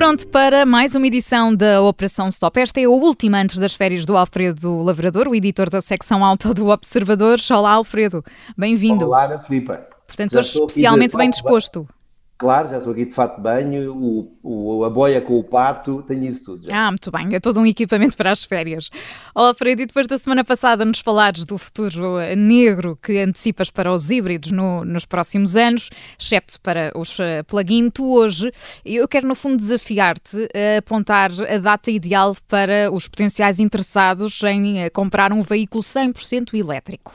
Pronto para mais uma edição da Operação Stop. Esta é a última antes das férias do Alfredo Lavrador, o editor da secção alta do Observador. Olá, Alfredo. Bem-vindo. Olá, Ana Filipa. Portanto, hoje especialmente bem disposto. Claro, já estou aqui de fato de banho, o, o, a boia com o pato, tenho isso tudo. Já. Ah, muito bem, é todo um equipamento para as férias. Oh, Alfredo, e depois da semana passada nos falares do futuro negro que antecipas para os híbridos no, nos próximos anos, excepto para os uh, plug-in, tu hoje, eu quero no fundo desafiar-te a apontar a data ideal para os potenciais interessados em uh, comprar um veículo 100% elétrico.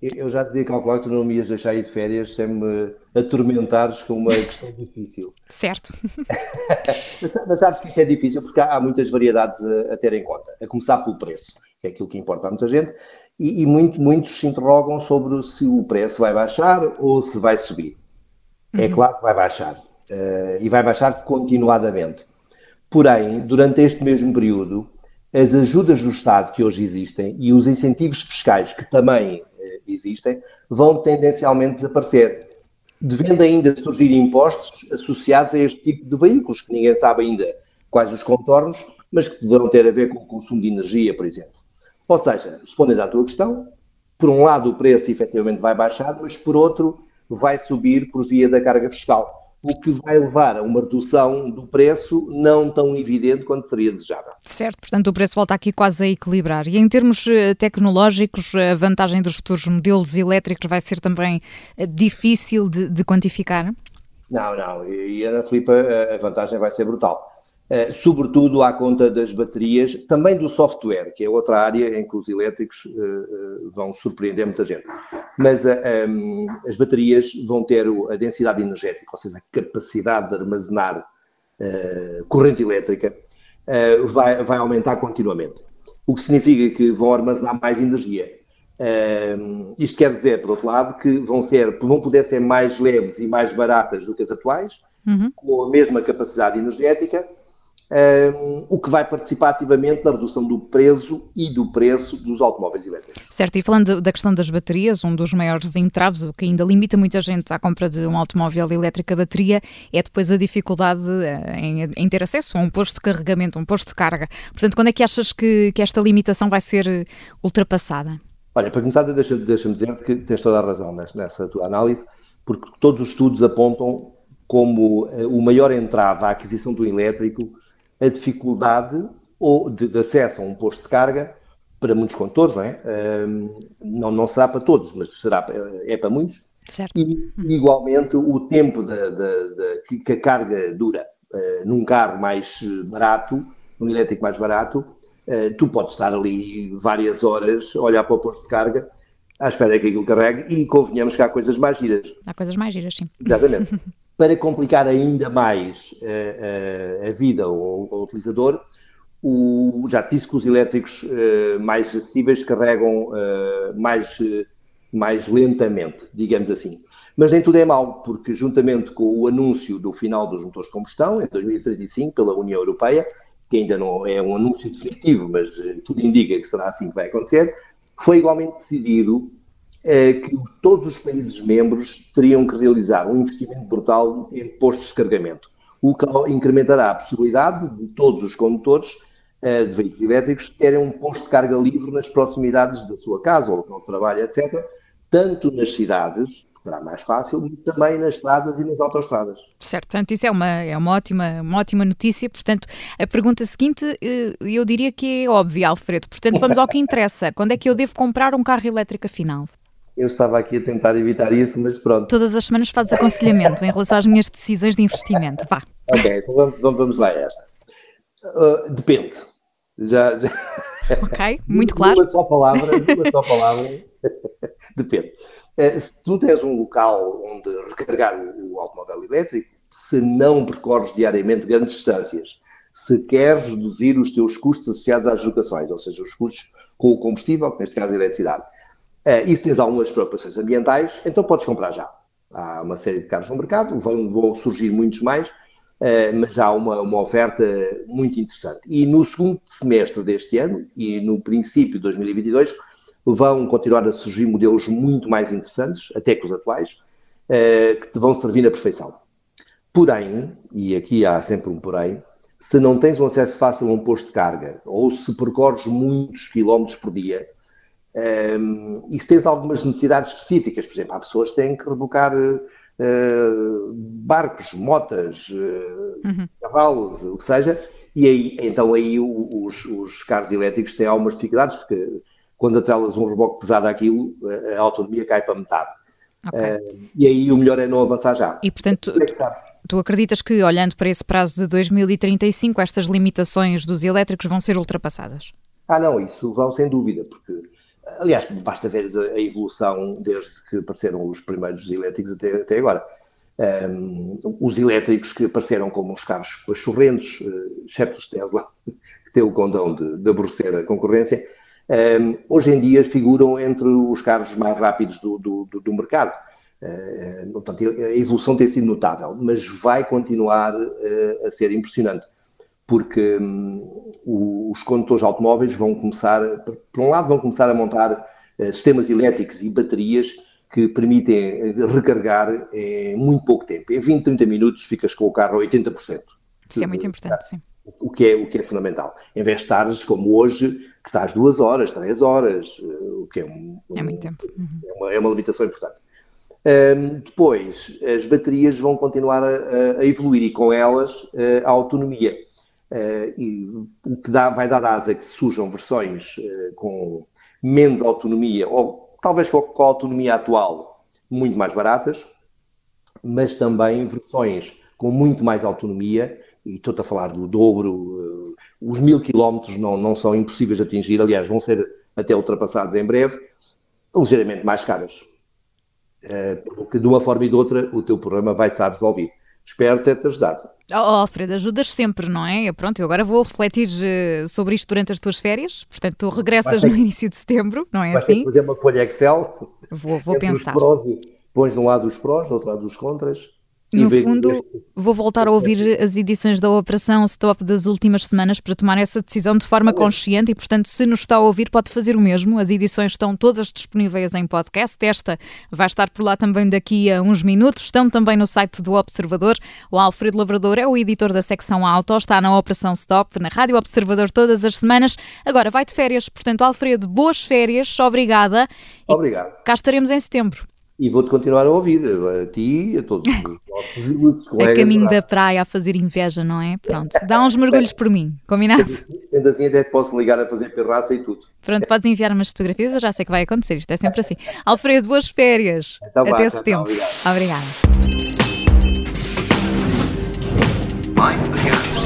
Eu já te devia calcular que tu não me ias deixar ir de férias sem me atormentares com uma questão difícil. Certo. mas, mas, sabes que isto é difícil porque há, há muitas variedades a, a, ter em conta. A começar pelo preço, que é aquilo que importa a muita gente, e, e muito, muitos se interrogam sobre se o preço vai baixar ou se vai subir. É uhum. É claro que vai baixar. Uh, e vai baixar continuadamente. Porém, durante este mesmo período, as ajudas do Estado que hoje existem e os incentivos fiscais que também existem, vão tendencialmente desaparecer, devendo ainda surgir impostos associados a este tipo de veículos, que ninguém sabe ainda quais os contornos, mas que deverão ter a ver com o consumo de energia, por exemplo. Ou seja, respondendo à tua questão, por um lado o preço efetivamente vai baixar, mas por outro vai subir por via da carga fiscal o que vai levar a uma redução do preço não tão evidente quanto seria desejável. Certo, portanto o preço volta aqui quase a equilibrar. E em termos eh, tecnológicos, a vantagem dos futuros modelos elétricos vai ser também eh, difícil de, de quantificar? Não, não. E Ana Filipa, a vantagem vai ser brutal. Eh, sobretudo à conta das baterias, também do software, que é outra área em que os elétricos uh, vão surpreender muita gente. Mas um, as baterias vão ter a densidade energética, ou seja, a capacidade de armazenar corrente elétrica, vai, vai aumentar continuamente. O que significa que vão armazenar mais energia. Uh, isto quer dizer, por outro lado, que vão, ser, vão poder ser mais leves e mais baratas do que as atuais, uhum. com a mesma capacidade energética, um, o que vai participar ativamente na redução do preço e do preço dos automóveis elétricos. Certo, e falando da questão das baterias, um dos maiores entraves, o que ainda limita muita gente à compra de um automóvel elétrico a bateria, é depois a dificuldade eh, em, em, ter acesso a um posto de carregamento, um posto de carga. Portanto, quando é que achas que, que esta limitação vai ser eh, ultrapassada? Olha, para começar, deixa-me deixa dizer que tens toda a razão nessa tua análise, porque todos os estudos apontam como eh, o maior entrave à aquisição do elétrico a dificuldade ou de, de, acesso a um posto de carga para muitos condutores, não é? Não, não será para todos, mas será é para muitos. Certo. E, igualmente, o tempo de, de, que, a carga dura uh, num carro mais barato, num elétrico mais barato, uh, tu podes estar ali várias horas a olhar para o posto de carga à espera que aquilo carregue e convenhamos que há coisas mais giras. Há coisas mais giras, sim. Exatamente. Para complicar ainda mais uh, uh, a vida ao, ao utilizador, o, já disse que os elétricos uh, mais acessíveis carregam mais, mais lentamente, digamos assim. Mas nem tudo é mau, porque juntamente com o anúncio do final dos motores de combustão, em 2035, pela União Europeia, que ainda não é um anúncio definitivo, mas tudo indica que será assim que vai acontecer, foi igualmente decidido que todos os países membros teriam que realizar um investimento brutal em postos de carregamento, o que incrementará a possibilidade de todos os condutores uh, de veículos elétricos terem um posto de carga livre nas proximidades da sua casa ou local de trabalho, etc., tanto nas cidades, será mais fácil, também nas estradas e nas autoestradas. Certo, portanto, isso é uma, é uma, ótima, uma ótima notícia. Portanto, a pergunta seguinte, eh, eu diria que é óbvia, Alfredo. Portanto, vamos ao que interessa. Quando é que eu devo comprar um carro elétrico afinal? Eu estava aqui a tentar evitar isso, mas pronto. Todas as semanas fazes aconselhamento em relação às minhas decisões de investimento. Vá. Ok, então vamos, vamos lá a esta. Uh, depende. Já, já... Ok, muito claro. Uma só palavra, uma só palavra. depende. Uh, se tu tens um local onde recarregar o, o automóvel elétrico, se não percorres diariamente grandes distâncias, se queres reduzir os teus custos associados às locações, ou seja, os custos com o combustível, neste caso a eletricidade, e se tens algumas preocupações ambientais, então podes comprar já. Há uma série de carros no mercado, vão, vão surgir muitos mais, uh, mas há uma, uma oferta muito interessante. E no segundo semestre deste ano e no princípio de 2022 vão continuar a surgir modelos muito mais interessantes, até que os atuais, uh, que te vão servir na perfeição. Porém, e aqui há sempre um porém, se não tens um acesso fácil a um posto de carga, ou se percorres muitos quilómetros por dia, um, se tens algumas necessidades específicas, por exemplo, há pessoas que têm que rebocar uh, barcos, motas, uh, uhum. cavalos, o que seja, e aí, então aí os, os carros elétricos têm algumas dificuldades, porque quando atrelas um reboque pesado àquilo, a autonomia cai para metade. Okay. Uh, e aí o melhor é não avançar já. E portanto, é tu acreditas que, olhando para esse prazo de 2035, estas limitações dos elétricos vão ser ultrapassadas? Ah, não, isso vão sem dúvida, porque, aliás, basta ver a, evolução desde que apareceram os primeiros elétricos até, até agora. Um, os elétricos que apareceram como os carros correntes, uh, exceto os Tesla, que têm o condão de, de aborrecer a concorrência, um, hoje em dia figuram entre os carros mais rápidos do, do, do mercado. Uh, portanto, a evolução tem sido notável, mas vai continuar uh, a ser impressionante, porque um, os condutores automóveis vão começar, por um lado, vão começar a montar uh, sistemas elétricos e baterias que permitem recarregar em muito pouco tempo. Em 20, 30 minutos ficas com o carro a 80%. Isso é muito importante, sim. O que é, o que é fundamental. Em vez de estares, como hoje, que estás duas horas, três horas, o que é um, É muito tempo. Uhum. É, uma, é uma limitação importante. Um, depois, as baterias vão continuar a, a evoluir e com elas a autonomia. Uh, e o que dá, vai dar asa que surjam versões uh, com menos autonomia, ou talvez com, a autonomia atual muito mais baratas, mas também versões com muito mais autonomia, e estou a falar do dobro, uh, os mil quilómetros não, não são impossíveis de atingir, aliás, vão ser até ultrapassados em breve, ligeiramente mais caras. Eh, porque de uma forma e de outra o teu problema vai estar resolvido. Espero ter-te ajudado. Oh, Alfredo, ajudas sempre, não é? Pronto, eu agora vou refletir uh, sobre isto durante as tuas férias, portanto tu regressas no início de setembro, não é assim? fazer uma folha Excel. Vou, vou pensar. Prós, pões de um lado os prós, do outro lado os contras no fundo, vou voltar a ouvir as edições da Operação Stop das últimas semanas para tomar essa decisão de forma consciente e, portanto, se nos está a ouvir, pode fazer o mesmo. As edições estão todas disponíveis em podcast. Esta vai estar por lá também daqui a uns minutos. Estão também no site do Observador. O Alfredo Lavrador é o editor da secção Auto, está na Operação Stop, na Rádio Observador todas as semanas. Agora vai de férias, portanto, Alfredo, boas férias, obrigada. Obrigado. cá estaremos em setembro. E vou-te continuar a ouvir, a ti e a todos os nossos colegas. A caminho da praia a fazer inveja, não é? Pronto, dá uns mergulhos por mim, combinado? Ainda assim até te posso ligar a fazer perraça e tudo. Pronto, podes enviar umas fotografias, eu já sei que vai acontecer, isto é sempre assim. Alfredo, boas férias. Então, Até setembro. Então, obrigado. Obrigada.